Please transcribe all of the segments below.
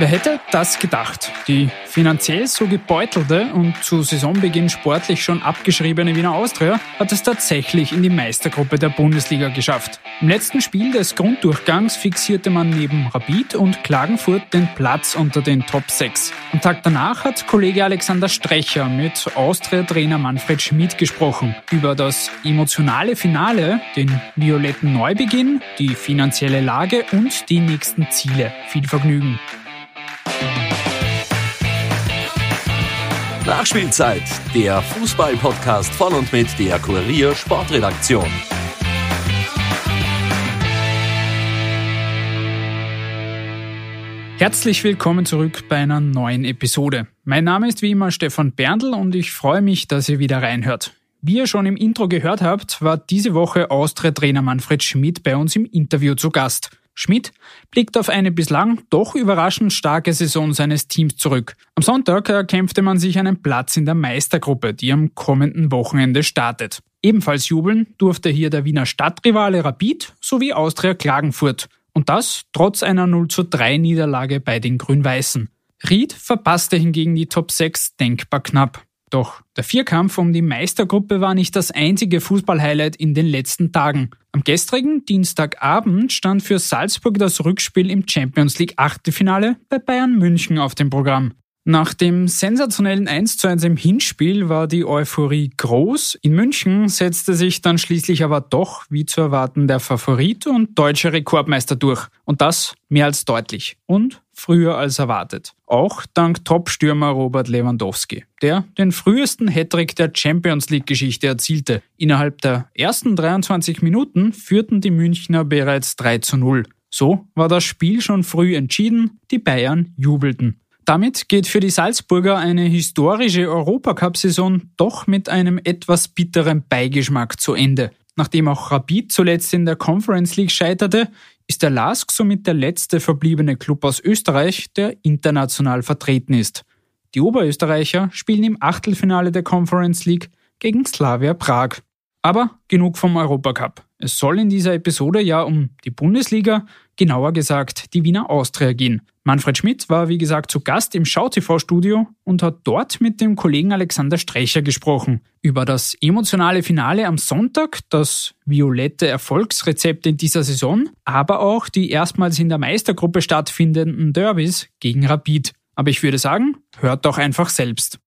Wer hätte das gedacht? Die finanziell so gebeutelte und zu Saisonbeginn sportlich schon abgeschriebene Wiener Austria hat es tatsächlich in die Meistergruppe der Bundesliga geschafft. Im letzten Spiel des Grunddurchgangs fixierte man neben Rapid und Klagenfurt den Platz unter den Top 6. Am Tag danach hat Kollege Alexander Strecher mit Austria-Trainer Manfred Schmid gesprochen über das emotionale Finale, den violetten Neubeginn, die finanzielle Lage und die nächsten Ziele. Viel Vergnügen. Nachspielzeit, der Fußball-Podcast von und mit der Kurier Sportredaktion. Herzlich willkommen zurück bei einer neuen Episode. Mein Name ist wie immer Stefan Berndl und ich freue mich, dass ihr wieder reinhört. Wie ihr schon im Intro gehört habt, war diese Woche Austria-Trainer Manfred Schmidt bei uns im Interview zu Gast. Schmidt blickt auf eine bislang doch überraschend starke Saison seines Teams zurück. Am Sonntag erkämpfte man sich einen Platz in der Meistergruppe, die am kommenden Wochenende startet. Ebenfalls jubeln durfte hier der Wiener Stadtrivale Rapid sowie Austria Klagenfurt. Und das trotz einer 0 zu 3 Niederlage bei den Grün-Weißen. Ried verpasste hingegen die Top 6 denkbar knapp. Doch der Vierkampf um die Meistergruppe war nicht das einzige Fußballhighlight in den letzten Tagen. Am gestrigen Dienstagabend stand für Salzburg das Rückspiel im Champions League Achtelfinale bei Bayern München auf dem Programm. Nach dem sensationellen 1 zu 1 im Hinspiel war die Euphorie groß. In München setzte sich dann schließlich aber doch, wie zu erwarten, der Favorit und deutsche Rekordmeister durch. Und das mehr als deutlich. Und früher als erwartet. Auch dank Top-Stürmer Robert Lewandowski, der den frühesten Hattrick der Champions League-Geschichte erzielte. Innerhalb der ersten 23 Minuten führten die Münchner bereits 3 zu 0. So war das Spiel schon früh entschieden, die Bayern jubelten. Damit geht für die Salzburger eine historische Europacup-Saison doch mit einem etwas bitteren Beigeschmack zu Ende. Nachdem auch Rapid zuletzt in der Conference League scheiterte, ist der LASK somit der letzte verbliebene Club aus Österreich, der international vertreten ist. Die Oberösterreicher spielen im Achtelfinale der Conference League gegen Slavia Prag. Aber genug vom Europacup. Es soll in dieser Episode ja um die Bundesliga, genauer gesagt die Wiener Austria gehen. Manfred Schmidt war wie gesagt zu Gast im Schau-TV-Studio und hat dort mit dem Kollegen Alexander Streicher gesprochen über das emotionale Finale am Sonntag, das violette Erfolgsrezept in dieser Saison, aber auch die erstmals in der Meistergruppe stattfindenden Derbys gegen Rapid. Aber ich würde sagen, hört doch einfach selbst.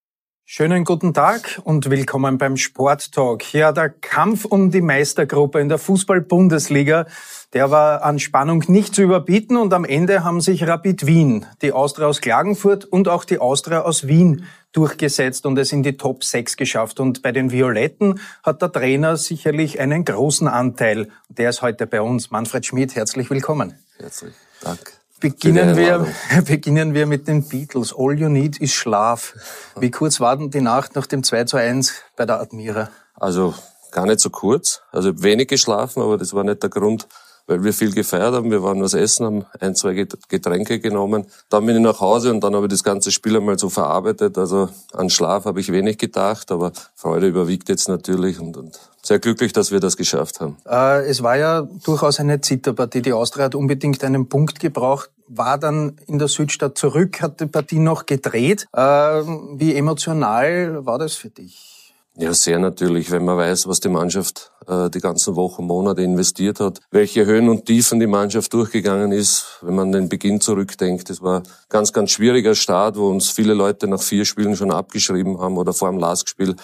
Schönen guten Tag und willkommen beim Sport Talk. Ja, der Kampf um die Meistergruppe in der Fußball-Bundesliga, der war an Spannung nicht zu überbieten und am Ende haben sich Rapid Wien, die Austria aus Klagenfurt und auch die Austria aus Wien durchgesetzt und es in die Top 6 geschafft. Und bei den Violetten hat der Trainer sicherlich einen großen Anteil. Der ist heute bei uns. Manfred Schmidt, herzlich willkommen. Herzlich Dank. Beginnen wir, beginnen wir mit den Beatles. All you need is Schlaf. Wie kurz war denn die Nacht nach dem 2 zu 1 bei der Admira? Also gar nicht so kurz. Also wenig geschlafen, aber das war nicht der Grund, weil wir viel gefeiert haben. Wir waren was essen, haben ein, zwei Getränke genommen. Dann bin ich nach Hause und dann habe ich das ganze Spiel einmal so verarbeitet. Also an Schlaf habe ich wenig gedacht, aber Freude überwiegt jetzt natürlich und, und sehr glücklich, dass wir das geschafft haben. Äh, es war ja durchaus eine Zitterpartie. Die Austria hat unbedingt einen Punkt gebraucht, war dann in der Südstadt zurück, hat die Partie noch gedreht. Äh, wie emotional war das für dich? Ja, sehr natürlich, wenn man weiß, was die Mannschaft äh, die ganzen Wochen, Monate investiert hat, welche Höhen und Tiefen die Mannschaft durchgegangen ist, wenn man den Beginn zurückdenkt. Es war ganz, ganz schwieriger Start, wo uns viele Leute nach vier Spielen schon abgeschrieben haben oder vor dem Lastspiel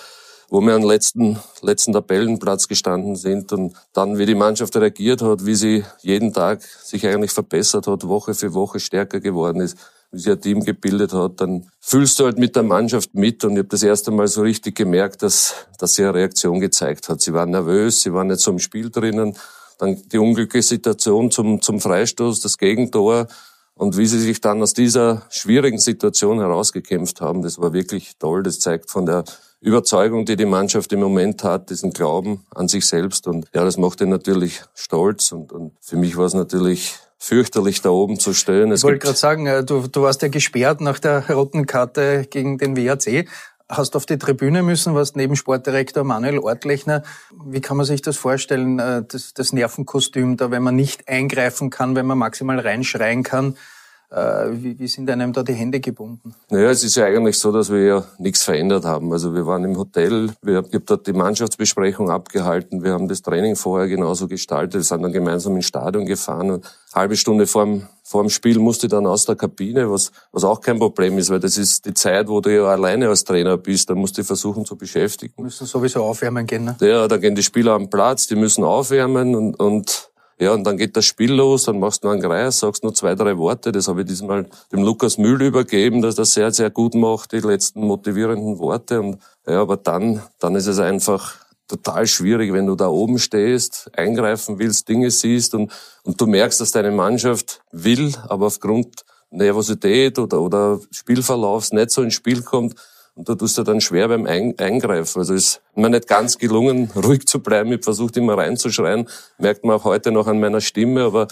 wo wir am letzten, letzten Tabellenplatz gestanden sind und dann, wie die Mannschaft reagiert hat, wie sie jeden Tag sich eigentlich verbessert hat, Woche für Woche stärker geworden ist, wie sich ein Team gebildet hat, dann fühlst du halt mit der Mannschaft mit und ich habe das erste Mal so richtig gemerkt, dass, dass sie eine Reaktion gezeigt hat. Sie waren nervös, sie waren nicht so im Spiel drinnen. Dann die unglückliche Situation zum, zum Freistoß, das Gegentor und wie sie sich dann aus dieser schwierigen Situation herausgekämpft haben, das war wirklich toll. Das zeigt von der Überzeugung, die die Mannschaft im Moment hat, diesen Glauben an sich selbst. Und ja, das macht ihn natürlich stolz. Und, und für mich war es natürlich fürchterlich, da oben zu stehen. Es ich wollte gerade sagen, äh, du, du warst ja gesperrt nach der roten Karte gegen den WAC. Hast auf die Tribüne müssen, warst neben Sportdirektor Manuel Ortlechner. Wie kann man sich das vorstellen, äh, das, das Nervenkostüm da, wenn man nicht eingreifen kann, wenn man maximal reinschreien kann? Äh, wie, wie sind einem da die Hände gebunden? Naja, es ist ja eigentlich so, dass wir ja nichts verändert haben. Also wir waren im Hotel, wir, ich habe dort die Mannschaftsbesprechung abgehalten, wir haben das Training vorher genauso gestaltet, wir sind dann gemeinsam ins Stadion gefahren und eine halbe Stunde vor dem, vor dem Spiel musste ich dann aus der Kabine, was, was auch kein Problem ist, weil das ist die Zeit, wo du ja alleine als Trainer bist, da musst du versuchen zu beschäftigen. Müssen sowieso aufwärmen gehen, ne? Ja, da gehen die Spieler am Platz, die müssen aufwärmen und, und ja, und dann geht das Spiel los, dann machst du einen Kreis, sagst nur zwei, drei Worte. Das habe ich diesmal dem Lukas Mühl übergeben, dass das sehr, sehr gut macht, die letzten motivierenden Worte. Und ja, aber dann, dann ist es einfach total schwierig, wenn du da oben stehst, eingreifen willst, Dinge siehst und, und du merkst, dass deine Mannschaft will, aber aufgrund Nervosität oder, oder Spielverlaufs nicht so ins Spiel kommt, und da tust du dann schwer beim Eingreifen. Also ist mir nicht ganz gelungen, ruhig zu bleiben. Ich versucht immer reinzuschreien. Merkt man auch heute noch an meiner Stimme. Aber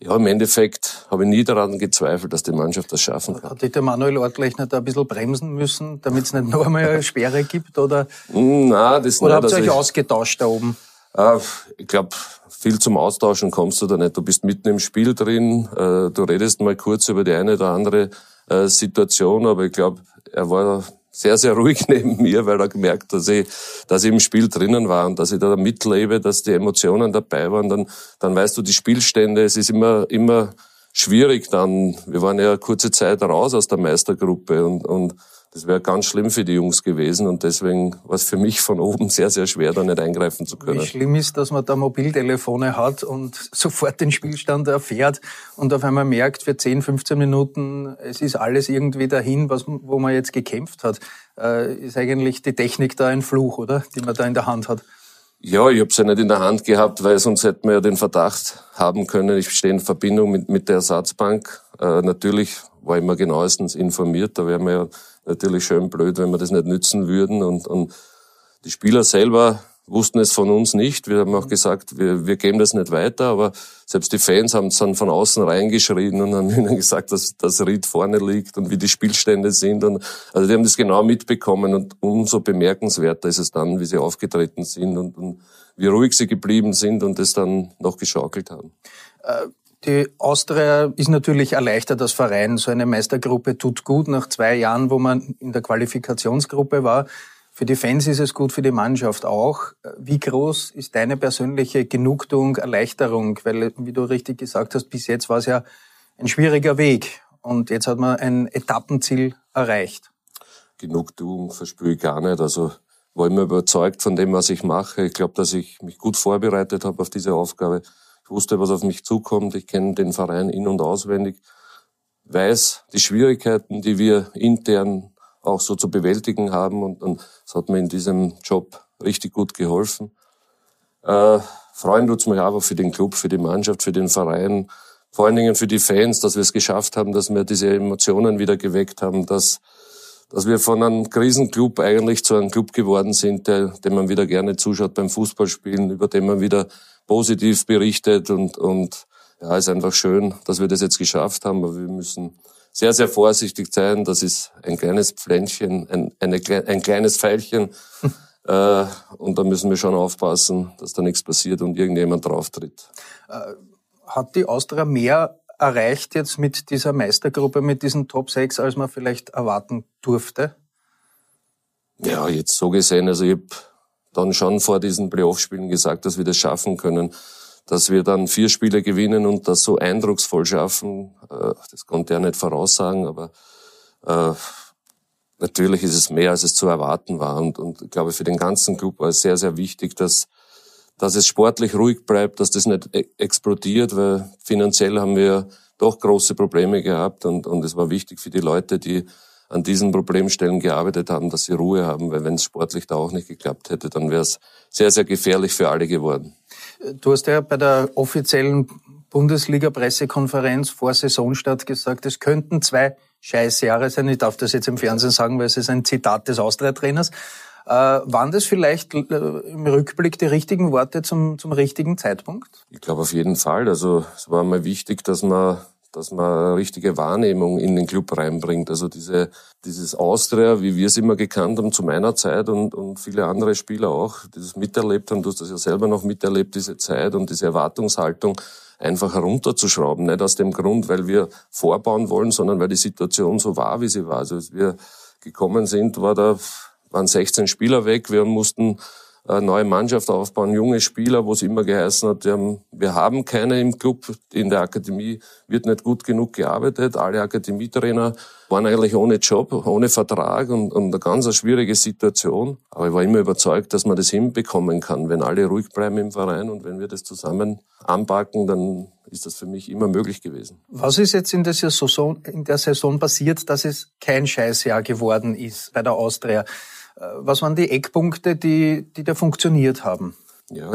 ja, im Endeffekt habe ich nie daran gezweifelt, dass die Mannschaft das schaffen kann. Hat der Manuel Ortlechner da ein bisschen bremsen müssen, damit es nicht noch einmal eine Sperre gibt? Oder, hm, Nein, das oder nicht. habt ihr euch ausgetauscht da oben? Äh, ich glaube, viel zum Austauschen kommst du da nicht. Du bist mitten im Spiel drin, äh, du redest mal kurz über die eine oder andere äh, Situation, aber ich glaube, er war sehr, sehr ruhig neben mir, weil er gemerkt, dass ich, dass ich im Spiel drinnen war und dass ich da mitlebe, dass die Emotionen dabei waren. Dann, dann weißt du die Spielstände. Es ist immer, immer schwierig dann. Wir waren ja kurze Zeit raus aus der Meistergruppe und, und das wäre ganz schlimm für die Jungs gewesen und deswegen war es für mich von oben sehr, sehr schwer, da nicht eingreifen zu können. Wie schlimm ist, dass man da Mobiltelefone hat und sofort den Spielstand erfährt und auf einmal merkt, für 10, 15 Minuten, es ist alles irgendwie dahin, was, wo man jetzt gekämpft hat. Äh, ist eigentlich die Technik da ein Fluch, oder? Die man da in der Hand hat. Ja, ich habe sie ja nicht in der Hand gehabt, weil sonst hätten wir ja den Verdacht haben können, ich stehe in Verbindung mit, mit der Ersatzbank. Äh, natürlich war ich immer genauestens informiert, da wäre wir ja natürlich schön blöd, wenn wir das nicht nützen würden. Und, und die Spieler selber wussten es von uns nicht. Wir haben auch gesagt, wir, wir geben das nicht weiter, aber selbst die Fans haben es dann von außen reingeschrien und haben ihnen gesagt, dass das Ried vorne liegt und wie die Spielstände sind. Und, also die haben das genau mitbekommen und umso bemerkenswerter ist es dann, wie sie aufgetreten sind und, und wie ruhig sie geblieben sind und es dann noch geschaukelt haben. Die Austria ist natürlich erleichtert als Verein. So eine Meistergruppe tut gut nach zwei Jahren, wo man in der Qualifikationsgruppe war. Für die Fans ist es gut, für die Mannschaft auch. Wie groß ist deine persönliche Genugtuung, Erleichterung? Weil, wie du richtig gesagt hast, bis jetzt war es ja ein schwieriger Weg. Und jetzt hat man ein Etappenziel erreicht. Genugtuung verspüre ich gar nicht. Also war immer überzeugt von dem, was ich mache. Ich glaube, dass ich mich gut vorbereitet habe auf diese Aufgabe. Ich wusste, was auf mich zukommt. Ich kenne den Verein in- und auswendig. Weiß die Schwierigkeiten, die wir intern auch so zu bewältigen haben. Und, und das hat mir in diesem Job richtig gut geholfen. Äh, freuen tut's mich einfach für den Club, für die Mannschaft, für den Verein, vor allen Dingen für die Fans, dass wir es geschafft haben, dass wir diese Emotionen wieder geweckt haben, dass, dass wir von einem Krisenclub eigentlich zu einem Club geworden sind, der, dem man wieder gerne zuschaut beim Fußballspielen, über den man wieder positiv berichtet und, und ja, ist einfach schön, dass wir das jetzt geschafft haben, aber wir müssen sehr, sehr vorsichtig sein. Das ist ein kleines Pflänzchen, ein, eine, ein kleines Pfeilchen. äh, und da müssen wir schon aufpassen, dass da nichts passiert und irgendjemand drauftritt. Äh, hat die Austria mehr erreicht jetzt mit dieser Meistergruppe, mit diesen Top 6, als man vielleicht erwarten durfte? Ja, jetzt so gesehen, also ich habe dann schon vor diesen Playoff-Spielen gesagt, dass wir das schaffen können. Dass wir dann vier Spiele gewinnen und das so eindrucksvoll schaffen, äh, das konnte er nicht voraussagen, aber äh, natürlich ist es mehr, als es zu erwarten war. Und, und ich glaube, für den ganzen Club war es sehr, sehr wichtig, dass, dass es sportlich ruhig bleibt, dass das nicht e-, explodiert, weil finanziell haben wir doch große Probleme gehabt und, und es war wichtig für die Leute, die an diesen Problemstellen gearbeitet haben, dass sie Ruhe haben, weil wenn es sportlich da auch nicht geklappt hätte, dann wäre es sehr, sehr gefährlich für alle geworden. Du hast ja bei der offiziellen Bundesliga-Pressekonferenz vor Saisonstart gesagt, es könnten zwei Scheißjahre sein. Ich darf das jetzt im Fernsehen sagen, weil es ist ein Zitat des Austria-Trainers. Äh, waren das vielleicht äh, im Rückblick die richtigen Worte zum, zum richtigen Zeitpunkt? Ich glaube auf jeden Fall. Also es war mal wichtig, dass man dass man richtige Wahrnehmung in den Club reinbringt. Also diese, dieses Austria, wie wir es immer gekannt haben zu meiner Zeit und, und viele andere Spieler auch, die das miterlebt haben, du hast das ja selber noch miterlebt, diese Zeit und diese Erwartungshaltung einfach herunterzuschrauben. Nicht aus dem Grund, weil wir vorbauen wollen, sondern weil die Situation so war, wie sie war. Also als wir gekommen sind, war da, waren 16 Spieler weg. Wir mussten neue Mannschaft aufbauen, junge Spieler, wo es immer geheißen hat, wir haben, wir haben keine im Club, in der Akademie wird nicht gut genug gearbeitet. Alle Akademietrainer waren eigentlich ohne Job, ohne Vertrag und, und eine ganz schwierige Situation. Aber ich war immer überzeugt, dass man das hinbekommen kann, wenn alle ruhig bleiben im Verein und wenn wir das zusammen anpacken, dann ist das für mich immer möglich gewesen. Was ist jetzt in der Saison, in der Saison passiert, dass es kein Scheißjahr geworden ist bei der Austria? Äh, was waren die Eckpunkte, die, die da funktioniert haben? Ja,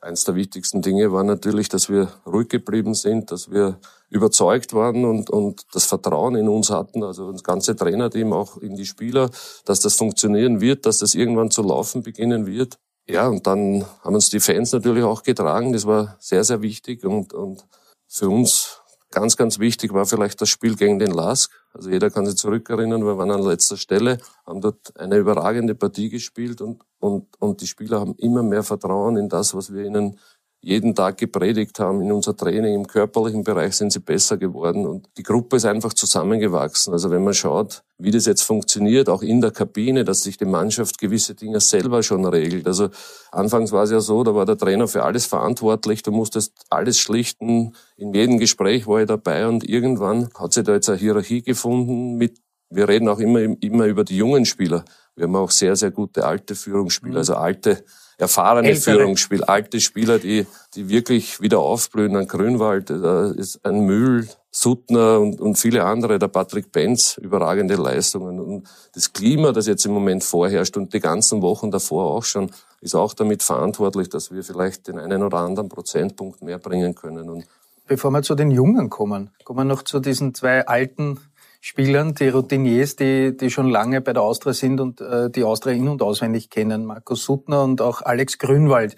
eins der wichtigsten Dinge war natürlich, dass wir ruhig geblieben sind, dass wir überzeugt waren und, und das Vertrauen in uns hatten, also das ganze Trainerteam, auch in die Spieler, dass das funktionieren wird, dass das irgendwann zu laufen beginnen wird. Ja, und dann haben uns die Fans natürlich auch getragen. Das war sehr, sehr wichtig und, und für uns Ganz, ganz wichtig war vielleicht das Spiel gegen den Lask. Also jeder kann sich zurückerinnern, wir waren an letzter Stelle, haben dort eine überragende Partie gespielt und, und, und die Spieler haben immer mehr Vertrauen in das, was wir ihnen jeden Tag gepredigt haben. In unser Training, im körperlichen Bereich sind sie besser geworden und die Gruppe ist einfach zusammengewachsen. Also wenn man schaut, wie das jetzt funktioniert, auch in der Kabine, dass sich die Mannschaft gewisse Dinge selber schon regelt. Also anfangs war es ja so, da war der Trainer für alles verantwortlich, du musstest alles schlichten, in jedem Gespräch war er dabei und irgendwann hat sich da jetzt eine Hierarchie gefunden mit wir reden auch immer, immer über die jungen Spieler. Wir haben auch sehr, sehr gute alte Führungsspieler, mhm. also alte erfahrene Ältere. Führungsspiel, alte Spieler, die, die wirklich wieder aufblühen. Ein Grünwald, da ist ein Mühl, Suttner und, und viele andere, der Patrick Benz, überragende Leistungen. Und das Klima, das jetzt im Moment vorherrscht und die ganzen Wochen davor auch schon, ist auch damit verantwortlich, dass wir vielleicht den einen oder anderen Prozentpunkt mehr bringen können. Und Bevor wir zu den Jungen kommen, kommen wir noch zu diesen zwei alten Spielern, die Routiniers, die, die schon lange bei der Austria sind und äh, die Austria in- und auswendig kennen, Markus Suttner und auch Alex Grünwald.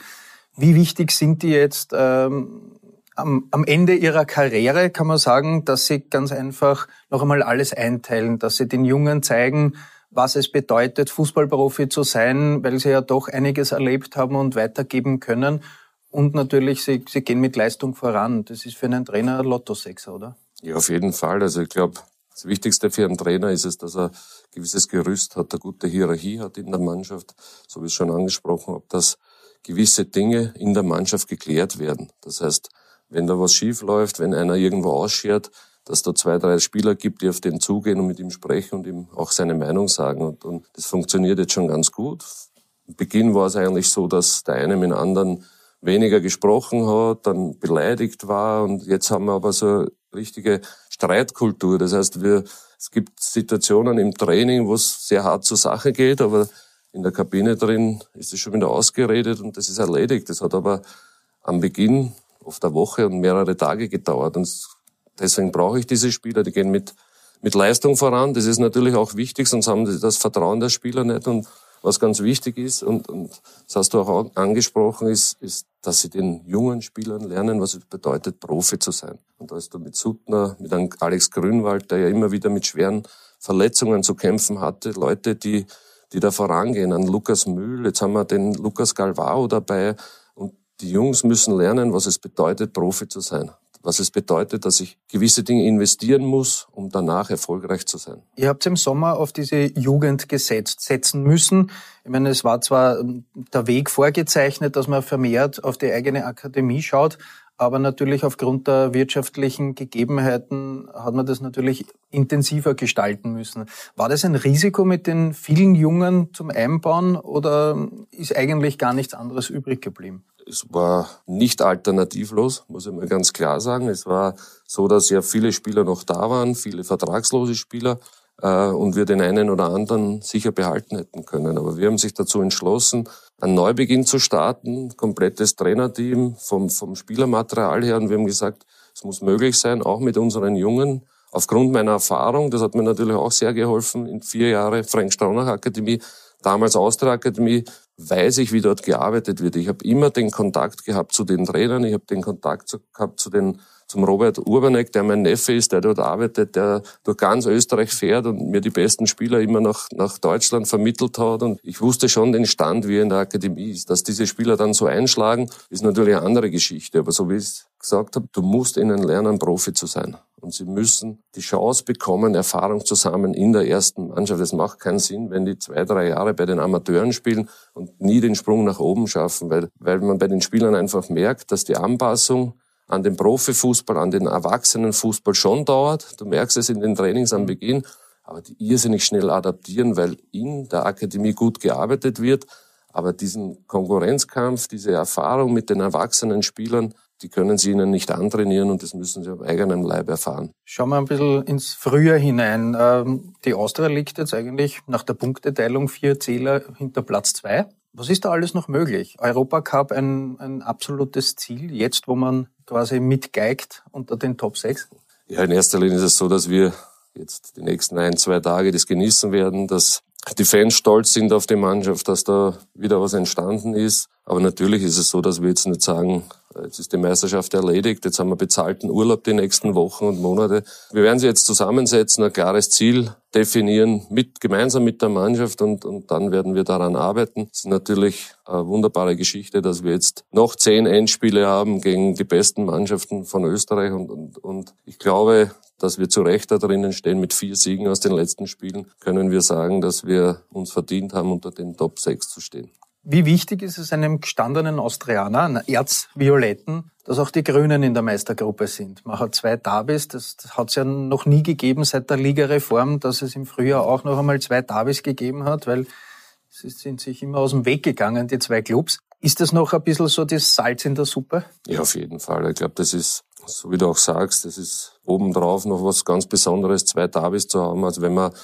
Wie wichtig sind die jetzt ähm, am, am Ende ihrer Karriere, kann man sagen, dass sie ganz einfach noch einmal alles einteilen, dass sie den Jungen zeigen, was es bedeutet, Fußballprofi zu sein, weil sie ja doch einiges erlebt haben und weitergeben können. Und natürlich, sie, sie gehen mit Leistung voran. Das ist für einen Trainer Lottosechser, oder? Ja, auf jeden Fall. Also ich glaube, das Wichtigste für einen Trainer ist es, dass er ein gewisses Gerüst hat, eine gute Hierarchie hat in der Mannschaft, so wie es schon angesprochen habe, dass gewisse Dinge in der Mannschaft geklärt werden. Das heißt, wenn da was schief läuft, wenn einer irgendwo ausschert, dass da zwei, drei Spieler gibt, die auf den zugehen und mit ihm sprechen und ihm auch seine Meinung sagen. Und, und das funktioniert jetzt schon ganz gut. Im Beginn war es eigentlich so, dass der eine mit dem anderen weniger gesprochen hat, dann beleidigt war und jetzt haben wir aber so richtige Streitkultur. Das heißt, wir, es gibt Situationen im Training, wo es sehr hart zur Sache geht, aber in der Kabine drin ist es schon wieder ausgeredet und das ist erledigt. Das hat aber am Beginn oft eine Woche und mehrere Tage gedauert. Und deswegen brauche ich diese Spieler, die gehen mit, mit Leistung voran. Das ist natürlich auch wichtig, sonst haben sie das Vertrauen der Spieler nicht. Und was ganz wichtig ist, und, und das hast du auch angesprochen, ist, ist, dass sie den jungen Spielern lernen, was es bedeutet, Profi zu sein. Und da ist du mit Suttner, mit einem Alex Grünwald, der ja immer wieder mit schweren Verletzungen zu kämpfen hatte, Leute, die, die da vorangehen, an Lukas Mühl, jetzt haben wir den Lukas Galvao dabei, und die Jungs müssen lernen, was es bedeutet, Profi zu sein was es bedeutet, dass ich gewisse Dinge investieren muss, um danach erfolgreich zu sein. Ihr habt im Sommer auf diese Jugend gesetzt, setzen müssen. Ich meine, es war zwar der Weg vorgezeichnet, dass man vermehrt auf die eigene Akademie schaut, aber natürlich aufgrund der wirtschaftlichen Gegebenheiten hat man das natürlich intensiver gestalten müssen. War das ein Risiko mit den vielen Jungen zum Einbauen oder ist eigentlich gar nichts anderes übrig geblieben? es war nicht alternativlos, muss ich mal ganz klar sagen. Es war so, dass ja viele Spieler noch da waren, viele vertragslose Spieler und wir den einen oder anderen sicher behalten hätten können. Aber wir haben sich dazu entschlossen, einen Neubeginn zu starten, komplettes Trainerteam vom, vom Spielermaterial her. Und wir haben gesagt, es muss möglich sein, auch mit unseren Jungen, aufgrund meiner Erfahrung, das hat mir natürlich auch sehr geholfen, in vier Jahre Frank Straunach Akademie, damals Austria Akademie, weiß ich, wie dort gearbeitet wird. Ich habe immer den Kontakt gehabt zu den Trainern, ich habe den Kontakt gehabt zu den zum Robert Urbanek, der mein Neffe ist, der dort arbeitet, der durch ganz Österreich fährt und mir die besten Spieler immer nach, nach Deutschland vermittelt hat. Und ich wusste schon den Stand, wie er in der Akademie ist. Dass diese Spieler dann so einschlagen, ist natürlich eine andere Geschichte. Aber so wie ich es gesagt habe, du musst ihnen lernen, Profi zu sein. Und sie müssen die Chance bekommen, Erfahrung zu sammeln in der ersten Mannschaft. Es macht keinen Sinn, wenn die zwei, drei Jahre bei den Amateuren spielen und nie den Sprung nach oben schaffen, weil, weil man bei den Spielern einfach merkt, dass die Anpassung an den Profifußball, an den Erwachsenenfußball schon dauert. Du merkst es in den Trainings am Beginn, aber die irrsinnig schnell adaptieren, weil in der Akademie gut gearbeitet wird. Aber diesen Konkurrenzkampf, diese Erfahrung mit den erwachsenen Spielern, die können sie ihnen nicht antrainieren und das müssen sie auf eigenem Leib erfahren. Schauen wir ein bisschen ins Frühjahr hinein. Ähm, die Austria liegt jetzt eigentlich nach der Punkteteilung vier Zähler hinter Platz zwei. Was ist da alles noch möglich? Europacup ein, ein absolutes Ziel, jetzt wo man quasi mitgeigt unter den Top 6? Ja, in erster Linie ist es so, dass wir jetzt die nächsten ein, zwei Tage das genießen werden, dass die Fans stolz sind auf die Mannschaft, dass da wieder was entstanden ist. Aber natürlich ist es so, dass wir jetzt nicht sagen, jetzt ist die Meisterschaft erledigt, jetzt haben wir bezahlten Urlaub die nächsten Wochen und Monate. Wir werden sie jetzt zusammensetzen, ein klares Ziel definieren, mit, gemeinsam mit der Mannschaft und, und dann werden wir daran arbeiten. Es ist natürlich eine wunderbare Geschichte, dass wir jetzt noch zehn Endspiele haben gegen die besten Mannschaften von Österreich und, und, und ich glaube, dass wir zu Recht da drinnen stehen mit vier Siegen aus den letzten Spielen, können wir sagen, dass wir uns verdient haben, unter den Top 6 zu stehen. Wie wichtig ist es einem gestandenen Austrianer, einer Erzvioletten, dass auch die Grünen in der Meistergruppe sind? Man hat zwei Davis, das hat es ja noch nie gegeben seit der Ligareform, dass es im Frühjahr auch noch einmal zwei Davis gegeben hat, weil sie sind sich immer aus dem Weg gegangen, die zwei Clubs. Ist das noch ein bisschen so das Salz in der Suppe? Ja, auf jeden Fall. Ich glaube, das ist, so wie du auch sagst, das ist obendrauf noch was ganz Besonderes, zwei Davis zu haben. Also wenn man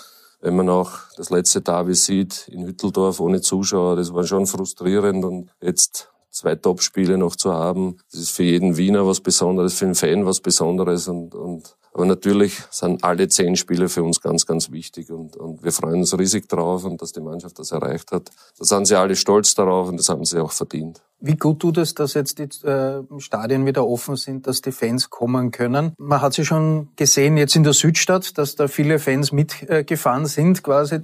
wenn man auch das letzte Derby sieht in Hütteldorf ohne Zuschauer, das war schon frustrierend. Und jetzt zwei Topspiele noch zu haben, das ist für jeden Wiener was Besonderes, für den Fan was Besonderes. Und, und aber natürlich sind alle zehn Spiele für uns ganz, ganz wichtig und, und wir freuen uns riesig drauf und dass die Mannschaft das erreicht hat. Da sind sie alle stolz darauf und das haben sie auch verdient. Wie gut tut es, dass jetzt die äh, Stadien wieder offen sind, dass die Fans kommen können? Man hat sie schon gesehen jetzt in der Südstadt, dass da viele Fans mitgefahren sind quasi. Äh,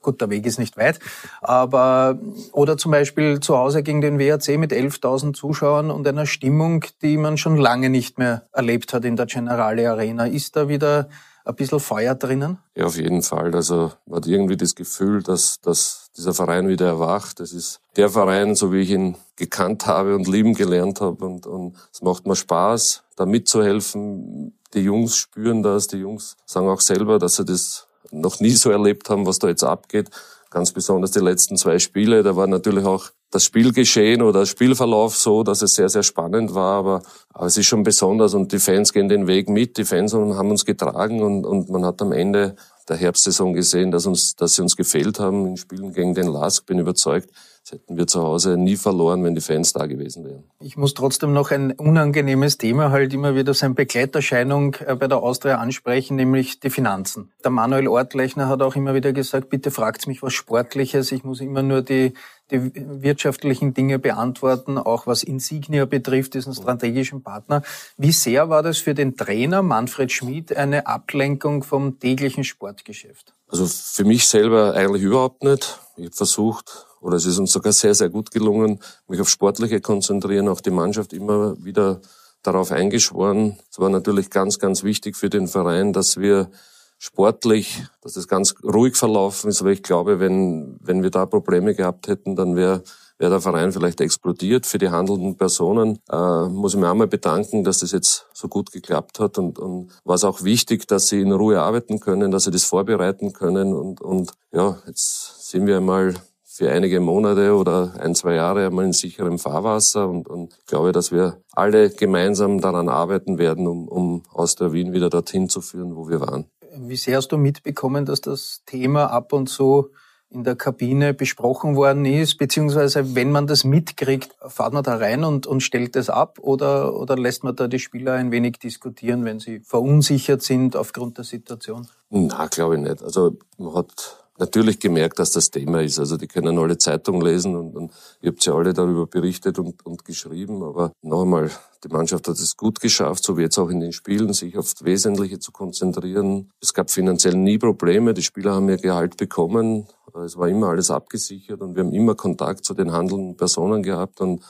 gut, der Weg ist nicht weit, aber oder zum Beispiel zu Hause gegen den WRC mit 11.000 Zuschauern und einer Stimmung, die man schon lange nicht mehr erlebt hat in der Generale Arena. Ist da wieder ein bisschen Feuer drinnen? Ja, auf jeden Fall. Also man hat irgendwie das Gefühl, dass, dass dieser Verein wieder erwacht. Das ist der Verein, so wie ich ihn gekannt habe und lieben gelernt habe. Und, und es macht mir Spaß, da mitzuhelfen. Die Jungs spüren das, die Jungs sagen auch selber, dass sie das noch nie so erlebt haben, was da jetzt abgeht. Ganz besonders die letzten zwei Spiele. Da war natürlich auch das Spielgeschehen oder Spielverlauf so, dass es sehr, sehr spannend war. Aber, aber es ist schon besonders und die Fans gehen den Weg mit. Die Fans haben uns getragen und, und man hat am Ende der Herbstsaison gesehen, dass, uns, dass sie uns gefehlt haben in Spielen gegen den LASK. Bin überzeugt, das hätten wir zu Hause nie verloren, wenn die Fans da gewesen wären. Ich muss trotzdem noch ein unangenehmes Thema halt immer wieder sein Begleiterscheinung äh, bei der Austria ansprechen, nämlich die Finanzen. Der Manuel Ortlechner hat auch immer wieder gesagt, bitte fragt mich was Sportliches. Ich muss immer nur die, die wirtschaftlichen Dinge beantworten, auch was Insignia betrifft, diesen strategischen Partner. Wie sehr war das für den Trainer Manfred Schmid eine Ablenkung vom täglichen Sportgeschäft? Also für mich selber eigentlich überhaupt nicht. Ich habe versucht, oder es ist uns sogar sehr, sehr gut gelungen, mich auf Sportliche konzentrieren, auch die Mannschaft immer wieder darauf eingeschworen. Es war natürlich ganz, ganz wichtig für den Verein, dass wir sportlich, dass das ganz ruhig verlaufen ist, aber ich glaube, wenn, wenn wir da Probleme gehabt hätten, dann wäre wäre der Verein vielleicht explodiert. Für die handelnden Personen äh, muss ich mir einmal bedanken, dass das jetzt so gut geklappt hat und, und war es auch wichtig, dass sie in Ruhe arbeiten können, dass sie das vorbereiten können und, und ja, jetzt sind wir einmal für einige Monate oder ein, zwei Jahre einmal in sicherem Fahrwasser und, und glaube, dass wir alle gemeinsam daran arbeiten werden, um, um aus der Wien wieder dorthin zu führen, wo wir waren. Wie sehr hast du mitbekommen, dass das Thema ab und zu in der Kabine besprochen worden ist, beziehungsweise wenn man das mitkriegt, fahrt man da rein und, und stellt das ab oder, oder lässt man da die Spieler ein wenig diskutieren, wenn sie verunsichert sind aufgrund der Situation? Na, glaube ich nicht. Also man hat natürlich gemerkt, dass das Thema ist. Also die können alle Zeitungen lesen und, und ihr habt ja alle darüber berichtet und, und geschrieben. Aber noch einmal, die Mannschaft hat es gut geschafft, so wie jetzt auch in den Spielen, sich auf das Wesentliche zu konzentrieren. Es gab finanziell nie Probleme. Die Spieler haben ihr Gehalt bekommen. Es war immer alles abgesichert und wir haben immer Kontakt zu den handelnden Personen gehabt und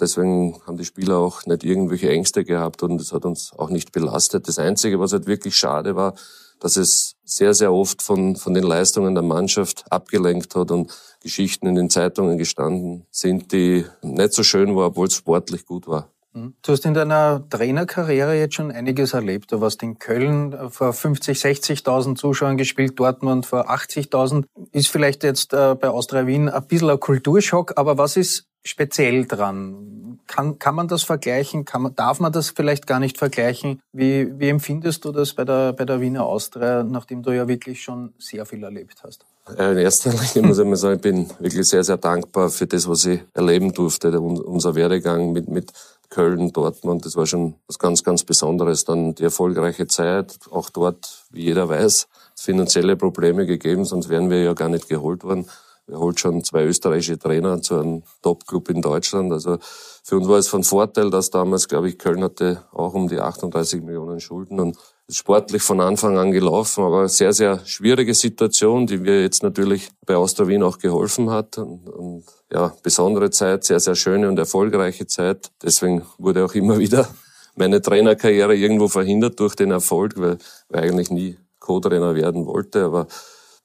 Deswegen haben die Spieler auch nicht irgendwelche Ängste gehabt und es hat uns auch nicht belastet. Das Einzige, was halt wirklich schade war, dass es sehr, sehr oft von, von den Leistungen der Mannschaft abgelenkt hat und Geschichten in den Zeitungen gestanden sind, die nicht so schön waren, obwohl es sportlich gut war. Mhm. Du hast in deiner Trainerkarriere jetzt schon einiges erlebt. Du warst in Köln vor 50, 60.000 Zuschauern gespielt, Dortmund vor 80.000. Ist vielleicht jetzt äh, bei Austria Wien ein bisschen ein Kulturschock, aber was ist speziell dran? Kann, kann man das vergleichen? Kann man, darf man das vielleicht gar nicht vergleichen? Wie, wie empfindest du das bei der, bei der Wiener Austria, nachdem du ja wirklich schon sehr viel erlebt hast? In erster Linie muss ich mal sagen, ich bin wirklich sehr, sehr dankbar für das, was ich erleben durfte. Unser Werdegang mit, mit Köln, Dortmund, das war schon was ganz, ganz Besonderes. Dann die erfolgreiche Zeit, auch dort, wie jeder weiß, finanzielle Probleme gegeben, sonst wären wir ja gar nicht geholt worden. Er holt schon zwei österreichische Trainer zu einem Top-Club in Deutschland. Also für uns war es von Vorteil, dass damals, glaube ich, Köln hatte auch um die 38 Millionen Schulden und ist sportlich von Anfang an gelaufen, aber sehr, sehr schwierige Situation, die mir jetzt natürlich bei Austria Wien auch geholfen hat und, und ja, besondere Zeit, sehr, sehr schöne und erfolgreiche Zeit. Deswegen wurde auch immer wieder meine Trainerkarriere irgendwo verhindert durch den Erfolg, weil, weil ich eigentlich nie Co-Trainer werden wollte, aber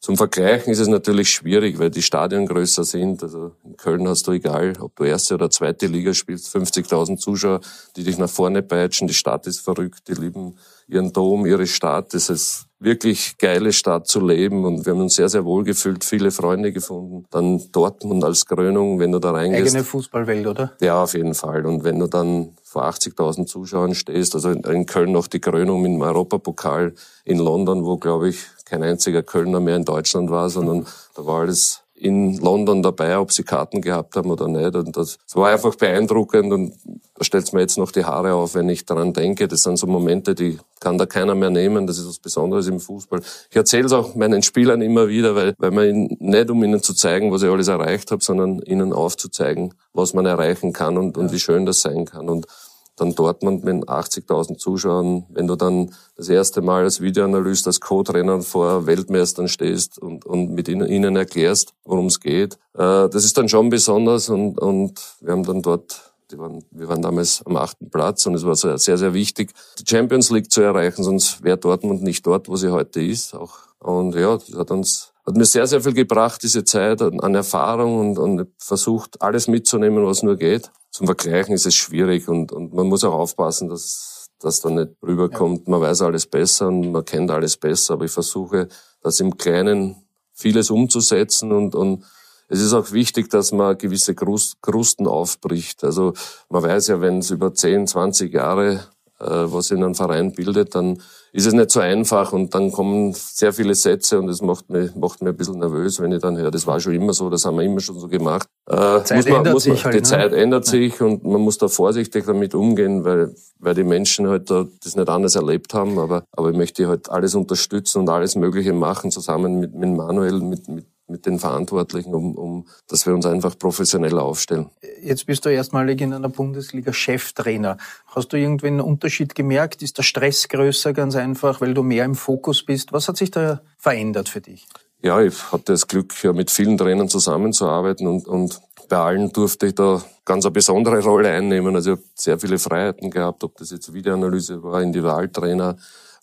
zum Vergleichen ist es natürlich schwierig, weil die Stadien größer sind. Also in Köln hast du egal, ob du erste oder zweite Liga spielst, 50.000 Zuschauer, die dich nach vorne peitschen. Die Stadt ist verrückt, die lieben ihren Dom, ihre Stadt. Das ist wirklich geile Stadt zu leben und wir haben uns sehr, sehr wohl gefühlt, viele Freunde gefunden. Dann Dortmund als Krönung, wenn du da reingehst. Eigene Fußballwelt, oder? Ja, auf jeden Fall. Und wenn du dann vor 80.000 Zuschauern stehst, also in Köln noch die Krönung dem Europapokal, in London, wo, glaube ich, kein einziger Kölner mehr in Deutschland war, sondern da war alles in London dabei, ob sie Karten gehabt haben oder nicht. Und das, war einfach beeindruckend und da stellt mir jetzt noch die Haare auf, wenn ich daran denke. Das sind so Momente, die kann da keiner mehr nehmen. Das ist was Besonderes im Fußball. Ich erzähle es auch meinen Spielern immer wieder, weil, weil man ihnen, nicht um ihnen zu zeigen, was ich alles erreicht habe, sondern ihnen aufzuzeigen, was man erreichen kann und, und wie schön das sein kann. Und dann Dortmund mit 80.000 Zuschauern, wenn du dann das erste Mal als Videoanalyst, als Co-Trainer vor Weltmeistern stehst und, und mit ihnen, erklärst, worum es geht, äh, das ist dann schon besonders und, und wir haben dann dort waren, wir waren damals am achten Platz und es war sehr, sehr wichtig, die Champions League zu erreichen, sonst wäre Dortmund nicht dort, wo sie heute ist. Auch. Und ja, das hat uns hat mir sehr, sehr viel gebracht, diese Zeit an Erfahrung und, und versucht, alles mitzunehmen, was nur geht. Zum Vergleichen ist es schwierig und, und man muss auch aufpassen, dass das dann nicht rüberkommt. Man weiß alles besser und man kennt alles besser, aber ich versuche, das im Kleinen vieles umzusetzen und, und es ist auch wichtig, dass man gewisse Krusten aufbricht. Also man weiß ja, wenn es über 10, 20 Jahre äh, was in einem Verein bildet, dann ist es nicht so einfach und dann kommen sehr viele Sätze und das macht mich, macht mich ein bisschen nervös, wenn ich dann höre, das war schon immer so, das haben wir immer schon so gemacht. Äh, die Zeit muss man, ändert muss man, sich halt, Die ne? Zeit ändert sich und man muss da vorsichtig damit umgehen, weil, weil die Menschen halt da das nicht anders erlebt haben, aber, aber ich möchte halt alles unterstützen und alles Mögliche machen, zusammen mit, mit Manuel, mit, mit mit den Verantwortlichen, um, um, dass wir uns einfach professioneller aufstellen. Jetzt bist du erstmalig in einer Bundesliga Cheftrainer. Hast du irgendwie einen Unterschied gemerkt? Ist der Stress größer, ganz einfach, weil du mehr im Fokus bist? Was hat sich da verändert für dich? Ja, ich hatte das Glück, ja, mit vielen Trainern zusammenzuarbeiten und, und bei allen durfte ich da ganz eine besondere Rolle einnehmen. Also ich habe sehr viele Freiheiten gehabt, ob das jetzt Videoanalyse war, Individualtrainer,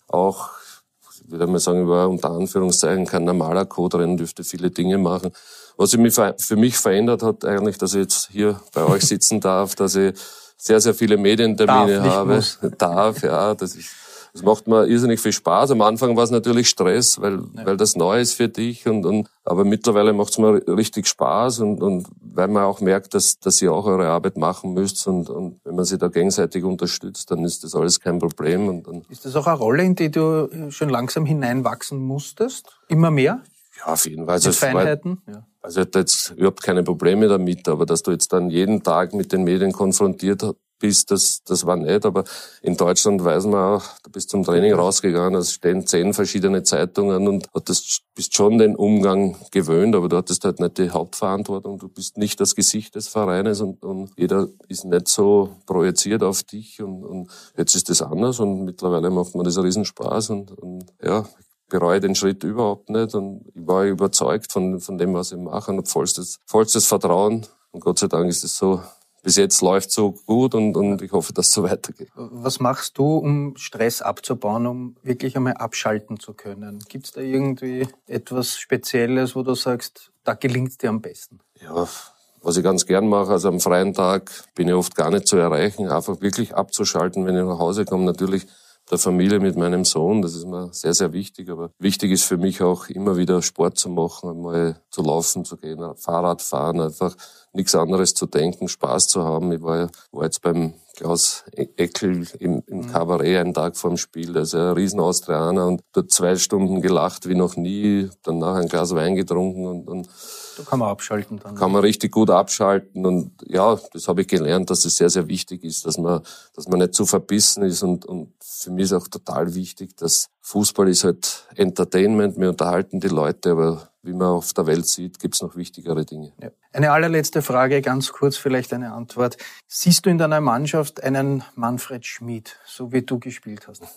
auch würde mal sagen, war unter Anführungszeichen kein normaler Co-Trainer, dürfte viele Dinge machen. Was sich für mich verändert hat, eigentlich, dass ich jetzt hier bei euch sitzen darf, dass ich sehr, sehr viele Medientermine darf, habe. Muss. Darf, ja, das ist es macht mir irrsinnig viel Spaß. Am Anfang war es natürlich Stress, weil, ja. weil das neu ist für dich und, und aber mittlerweile macht es mir richtig Spaß und, und weil man auch merkt, dass, dass ihr auch eure Arbeit machen müsst und, und wenn man sich da gegenseitig unterstützt, dann ist das alles kein Problem. Und dann ist das auch eine Rolle, in die du schon langsam hineinwachsen musstest? Immer mehr? Ja, auf jeden Fall. Also, Feinheiten? Ja. also ich hatte jetzt überhaupt keine Probleme damit, aber dass du jetzt dann jeden Tag mit den Medien konfrontiert bist, das, das war nicht. Aber in Deutschland weiß man auch, du bist zum Training rausgegangen, es stehen zehn verschiedene Zeitungen und das bist schon den Umgang gewöhnt, aber du hattest halt nicht die Hauptverantwortung. Du bist nicht das Gesicht des Vereines und, und jeder ist nicht so projiziert auf dich und, und jetzt ist das anders und mittlerweile macht mir das einen Riesenspaß und, und ja, bereue den Schritt überhaupt nicht und ich war überzeugt von, von dem, was ich mache und habe vollstes, vollstes Vertrauen und Gott sei Dank ist es so bis jetzt läuft so gut und, und ich hoffe, dass es so weitergeht. Was machst du, um Stress abzubauen, um wirklich einmal abschalten zu können? Gibt es da irgendwie etwas Spezielles, wo du sagst, da gelingt es dir am besten? Ja, was ich ganz gern mache, also am freien Tag bin ich oft gar nicht zu erreichen, einfach wirklich abzuschalten, wenn ich nach Hause komme. Natürlich der Familie mit meinem Sohn, das ist mir sehr, sehr wichtig. Aber wichtig ist für mich auch immer wieder Sport zu machen, einmal zu laufen zu gehen, Fahrrad fahren, einfach nichts anderes zu denken, Spaß zu haben. Ich war, war jetzt beim Klaus Eckel im, im mhm. Kabarett einen Tag vor dem Spiel. Ist ein Riesen-Austrianer und dort zwei Stunden gelacht wie noch nie, danach ein Glas Wein getrunken und, und da kann man abschalten dann. Kann man richtig gut abschalten und ja, das habe ich gelernt, dass es sehr, sehr wichtig ist, dass man, dass man nicht zu verbissen ist und, und für mich ist auch total wichtig, dass Fußball ist halt Entertainment, wir unterhalten die Leute, aber wie man auf der Welt sieht, gibt es noch wichtigere Dinge. Ja. Eine allerletzte Frage, ganz kurz vielleicht eine Antwort. Siehst du in deiner Mannschaft einen Manfred Schmid, so wie du gespielt hast?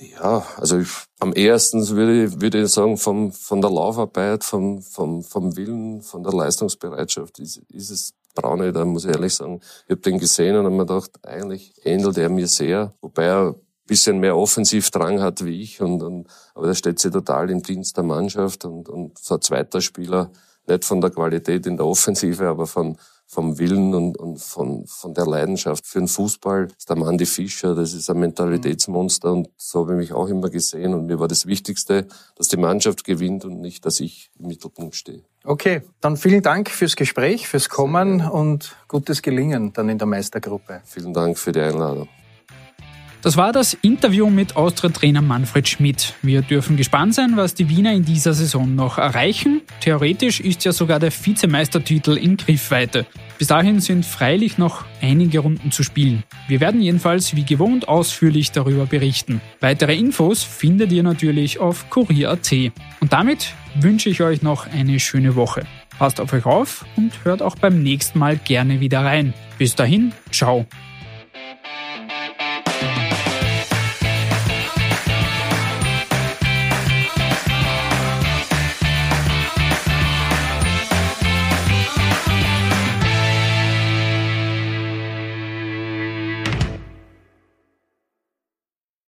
Ja, also ich, am ersten würde ich, würde ich sagen, vom, von der Laufarbeit, vom, vom, vom Willen, von der Leistungsbereitschaft ist, ist es Braune, da muss ich ehrlich sagen. Ich habe den gesehen und habe mir gedacht, eigentlich ähnelt er mir sehr, wobei er bisschen mehr Offensivdrang hat wie ich. Und, und, aber der steht sich total im Dienst der Mannschaft und, und so ein zweiter Spieler, nicht von der Qualität in der Offensive, aber von, vom Willen und, und von, von der Leidenschaft für den Fußball. Das ist der Mandy Fischer, das ist ein Mentalitätsmonster und so habe ich mich auch immer gesehen. Und mir war das Wichtigste, dass die Mannschaft gewinnt und nicht, dass ich im Mittelpunkt stehe. Okay, dann vielen Dank fürs Gespräch, fürs Kommen und gutes Gelingen dann in der Meistergruppe. Vielen Dank für die Einladung. Das war das Interview mit Austria-Trainer Manfred Schmidt. Wir dürfen gespannt sein, was die Wiener in dieser Saison noch erreichen. Theoretisch ist ja sogar der Vizemeistertitel in Griffweite. Bis dahin sind freilich noch einige Runden zu spielen. Wir werden jedenfalls wie gewohnt ausführlich darüber berichten. Weitere Infos findet ihr natürlich auf kurier.at. Und damit wünsche ich euch noch eine schöne Woche. Passt auf euch auf und hört auch beim nächsten Mal gerne wieder rein. Bis dahin, ciao.